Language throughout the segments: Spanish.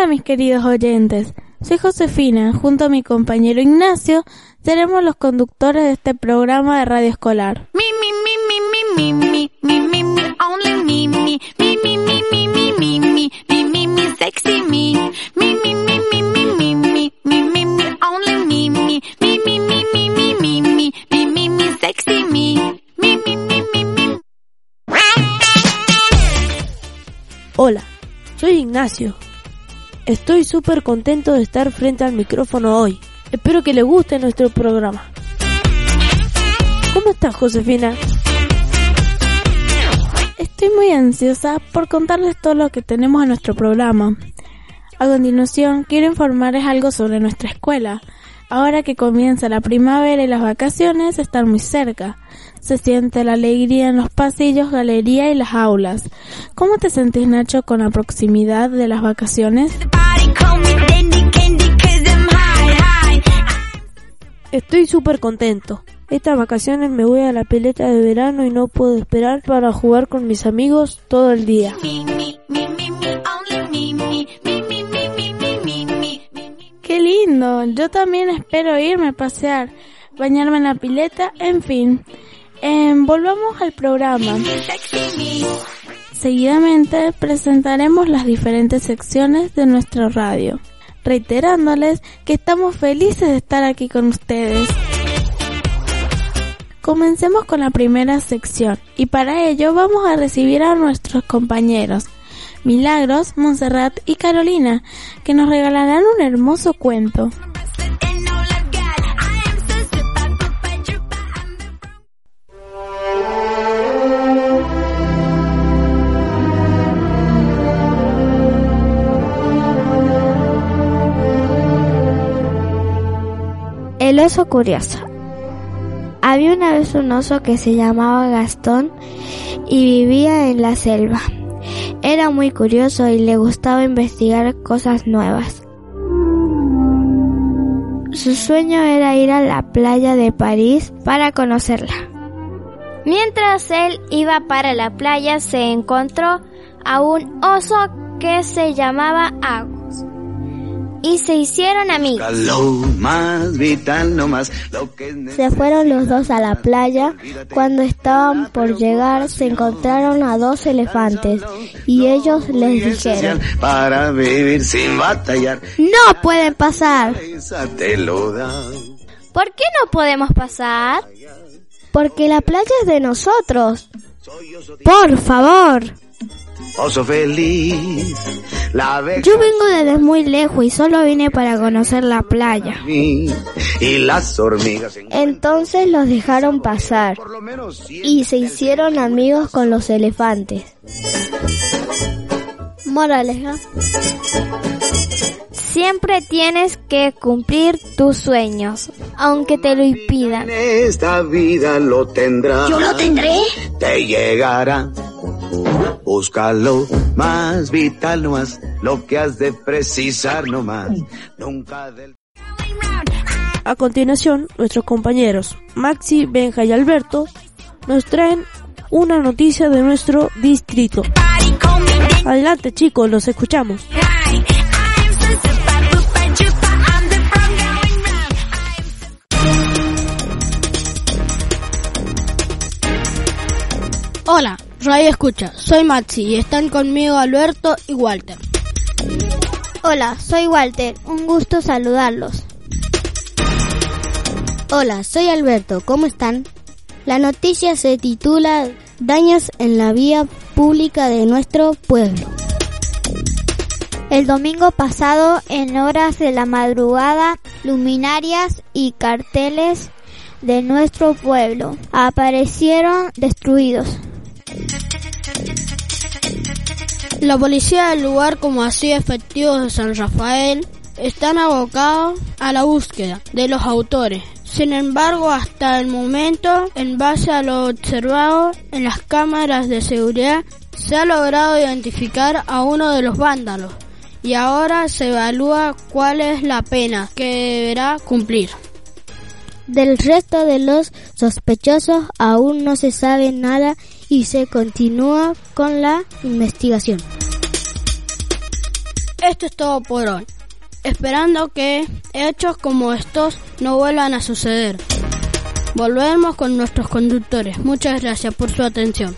Hola mis queridos oyentes, soy Josefina, junto a mi compañero Ignacio, seremos los conductores de este programa de radio escolar. Only sexy only sexy. Hola, soy Ignacio. Estoy súper contento de estar frente al micrófono hoy. Espero que le guste nuestro programa. ¿Cómo estás, Josefina? Estoy muy ansiosa por contarles todo lo que tenemos en nuestro programa. A continuación, quiero informarles algo sobre nuestra escuela. Ahora que comienza la primavera y las vacaciones están muy cerca. Se siente la alegría en los pasillos, galería y las aulas. ¿Cómo te sentís, Nacho, con la proximidad de las vacaciones? Estoy súper contento. Estas vacaciones me voy a la pileta de verano y no puedo esperar para jugar con mis amigos todo el día. Lindo! Yo también espero irme a pasear, bañarme en la pileta, en fin. Em, volvamos al programa. Seguidamente presentaremos las diferentes secciones de nuestra radio, reiterándoles que estamos felices de estar aquí con ustedes. Comencemos con la primera sección y para ello vamos a recibir a nuestros compañeros Milagros, Montserrat y Carolina, que nos regalarán un hermoso cuento. El oso curioso. Había una vez un oso que se llamaba Gastón y vivía en la selva. Era muy curioso y le gustaba investigar cosas nuevas. Su sueño era ir a la playa de París para conocerla. Mientras él iba para la playa se encontró a un oso que se llamaba Agus y se hicieron amigos. Se fueron los dos a la playa. Cuando estaban por llegar se encontraron a dos elefantes y ellos les dijeron, para vivir sin batallar. no pueden pasar. ¿Por qué no podemos pasar? Porque la playa es de nosotros. Por favor. Oso feliz, la Yo vengo desde muy lejos y solo vine para conocer la playa. y las hormigas en Entonces los dejaron pasar y se hicieron amigos con los elefantes. Moraleja. Siempre tienes que cumplir tus sueños, aunque te lo impidan. En esta vida lo tendrás. ¿Yo lo tendré? Te llegará. Búscalo más vital nomás, lo que has de precisar nomás. Nunca del... A continuación, nuestros compañeros Maxi, Benja y Alberto nos traen una noticia de nuestro distrito. Adelante chicos, los escuchamos. Hola, Radio Escucha, soy Maxi y están conmigo Alberto y Walter. Hola, soy Walter. Un gusto saludarlos. Hola, soy Alberto, ¿cómo están? La noticia se titula Daños en la vía pública de nuestro pueblo. El domingo pasado, en horas de la madrugada, luminarias y carteles de nuestro pueblo aparecieron destruidos. La policía del lugar, como así efectivos de San Rafael, están abocados a la búsqueda de los autores. Sin embargo, hasta el momento, en base a lo observado en las cámaras de seguridad, se ha logrado identificar a uno de los vándalos y ahora se evalúa cuál es la pena que deberá cumplir. Del resto de los sospechosos aún no se sabe nada y se continúa con la investigación. Esto es todo por hoy. Esperando que hechos como estos no vuelvan a suceder. Volvemos con nuestros conductores. Muchas gracias por su atención.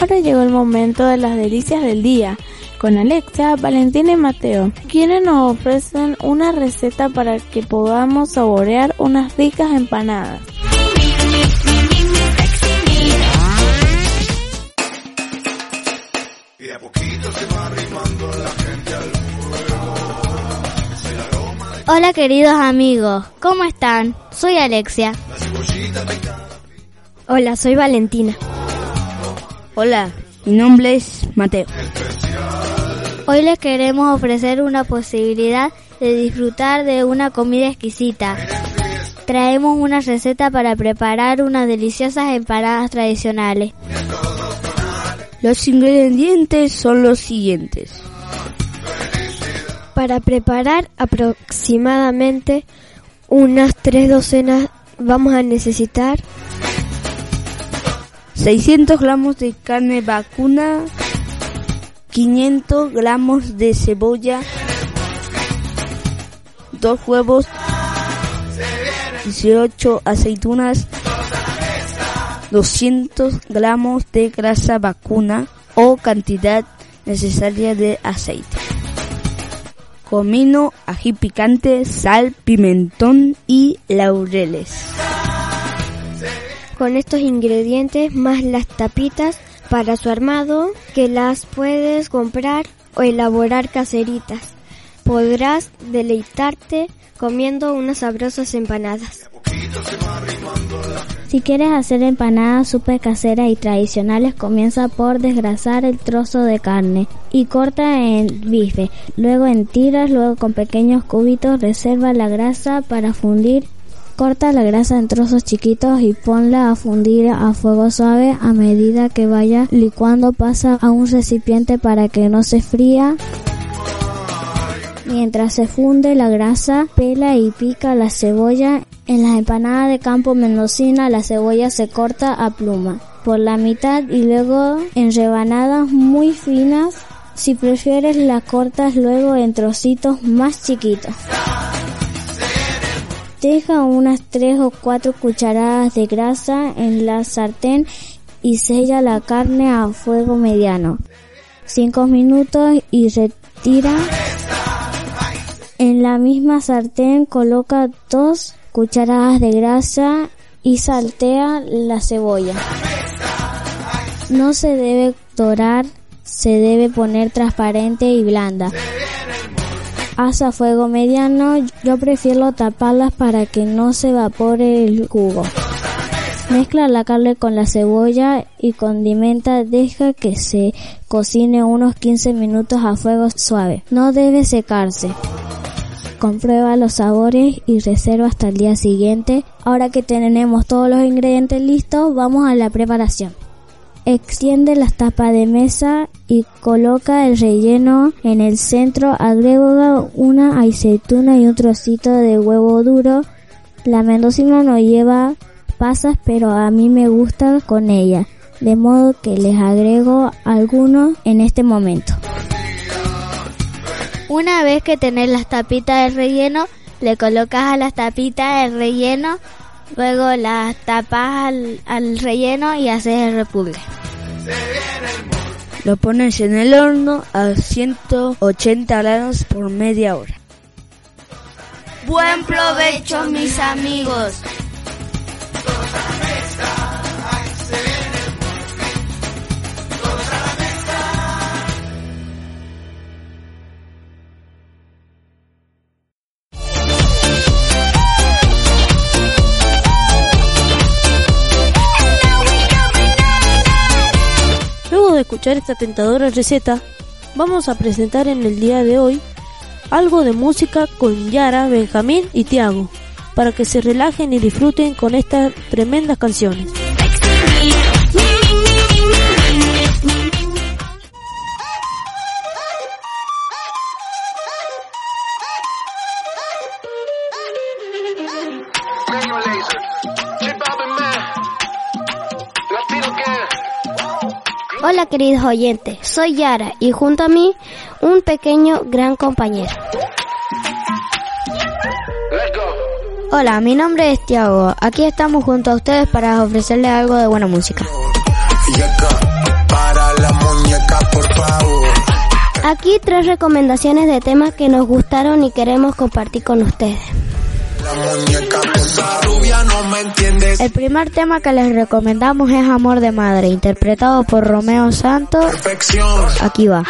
Ahora llegó el momento de las delicias del día. Con Alexa, Valentina y Mateo, quienes nos ofrecen una receta para que podamos saborear unas ricas empanadas. Hola queridos amigos, ¿cómo están? Soy Alexia. Hola, soy Valentina. Hola, mi nombre es Mateo. Hoy les queremos ofrecer una posibilidad de disfrutar de una comida exquisita. Traemos una receta para preparar unas deliciosas empanadas tradicionales. Los ingredientes son los siguientes. Para preparar aproximadamente unas tres docenas vamos a necesitar 600 gramos de carne vacuna, 500 gramos de cebolla, dos huevos, 18 aceitunas, 200 gramos de grasa vacuna o cantidad necesaria de aceite. Comino, ají picante, sal, pimentón y laureles. con estos ingredientes más las tapitas para su armado que las puedes comprar o elaborar caseritas. Podrás deleitarte comiendo unas sabrosas empanadas. Si quieres hacer empanadas súper caseras y tradicionales, comienza por desgrasar el trozo de carne y corta en bife. Luego en tiras, luego con pequeños cubitos, reserva la grasa para fundir. Corta la grasa en trozos chiquitos y ponla a fundir a fuego suave a medida que vaya licuando. Pasa a un recipiente para que no se fría. Mientras se funde la grasa, pela y pica la cebolla. En las empanadas de campo mendocina la cebolla se corta a pluma por la mitad y luego en rebanadas muy finas. Si prefieres la cortas luego en trocitos más chiquitos. Deja unas 3 o 4 cucharadas de grasa en la sartén y sella la carne a fuego mediano. 5 minutos y retira. En la misma sartén coloca 2 cucharadas de grasa y saltea la cebolla. No se debe dorar, se debe poner transparente y blanda. Haz a fuego mediano, yo prefiero taparlas para que no se evapore el jugo. Mezcla la carne con la cebolla y condimenta, deja que se cocine unos 15 minutos a fuego suave. No debe secarse. Comprueba los sabores y reserva hasta el día siguiente. Ahora que tenemos todos los ingredientes listos, vamos a la preparación. Extiende las tapas de mesa y coloca el relleno en el centro. Agrega una aceituna y un trocito de huevo duro. La mendocina no lleva pasas, pero a mí me gusta con ella, de modo que les agrego algunos en este momento. Una vez que tenés las tapitas del relleno, le colocas a las tapitas el relleno, luego las tapas al, al relleno y haces el repulgue. Lo pones en el horno a 180 grados por media hora. Buen provecho mis amigos. De escuchar esta tentadora receta, vamos a presentar en el día de hoy algo de música con Yara, Benjamín y Tiago, para que se relajen y disfruten con estas tremendas canciones. Hola queridos oyentes, soy Yara y junto a mí un pequeño gran compañero. Hola, mi nombre es Tiago. Aquí estamos junto a ustedes para ofrecerles algo de buena música. Aquí tres recomendaciones de temas que nos gustaron y queremos compartir con ustedes. El primer tema que les recomendamos es Amor de Madre, interpretado por Romeo Santos. Aquí va.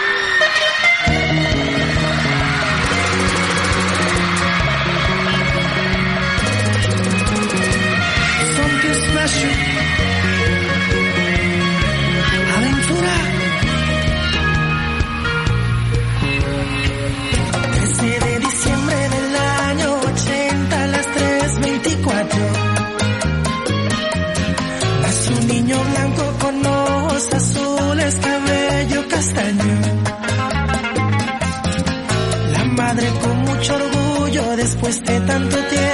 De tanto tiempo,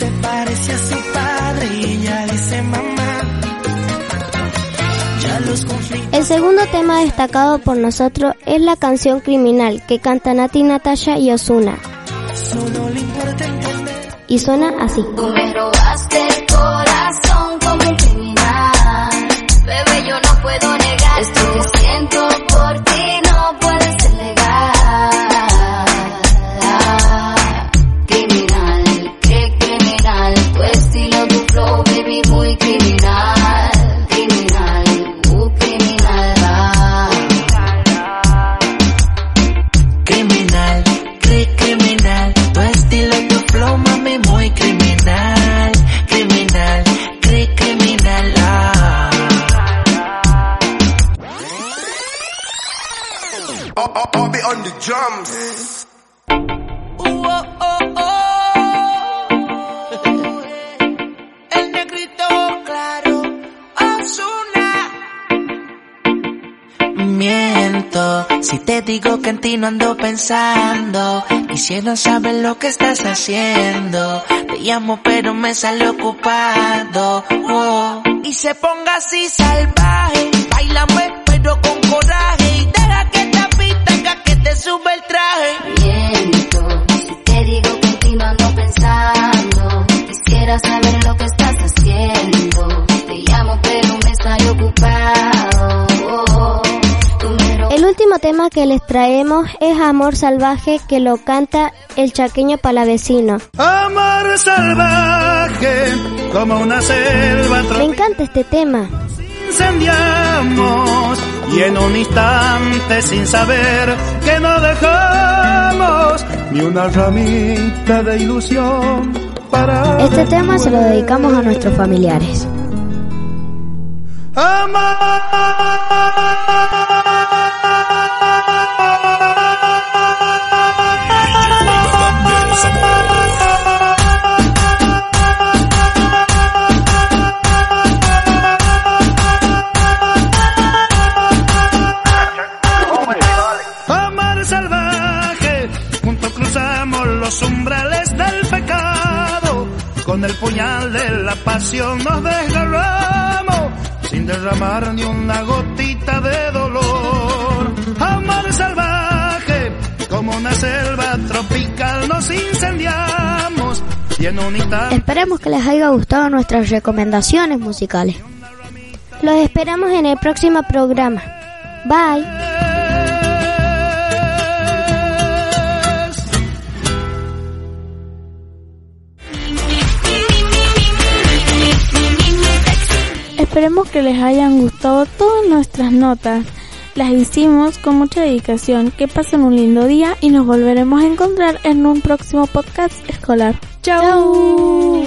se parece a su padre y ella dice mamá. Ya los conflictos. El segundo tema destacado por nosotros es la canción Criminal que cantan Nati Natasha y Osuna. Y suena así. Digo que en ti no ando pensando, quisiera saber lo que estás haciendo. Te llamo pero me sale ocupado. oh. Y se ponga así salvaje, bailame pero con coraje y deja que pista haga que te sube el traje. Miento, si te digo que ti no ando pensando. Quisiera saber tema que les traemos es Amor Salvaje que lo canta el chaqueño palavecino. Amor salvaje, como una selva Me encanta este tema. Incendiamos y en un instante sin saber que no dejamos ni una ramita de ilusión para Este tema se lo dedicamos a nuestros familiares. Amar los umbrales del pecado. Con el puñal de la pasión nos desgarramos, sin derramar ni una gotita de dolor. Amar salvaje, como una selva tropical nos incendiamos. Y en un instante Esperemos que les haya gustado nuestras recomendaciones musicales. Los esperamos en el próximo programa. Bye. Esperemos que les hayan gustado todas nuestras notas. las hicimos con mucha dedicación. Que pasen un lindo día y nos volveremos a encontrar en un próximo podcast escolar. ¡Chao!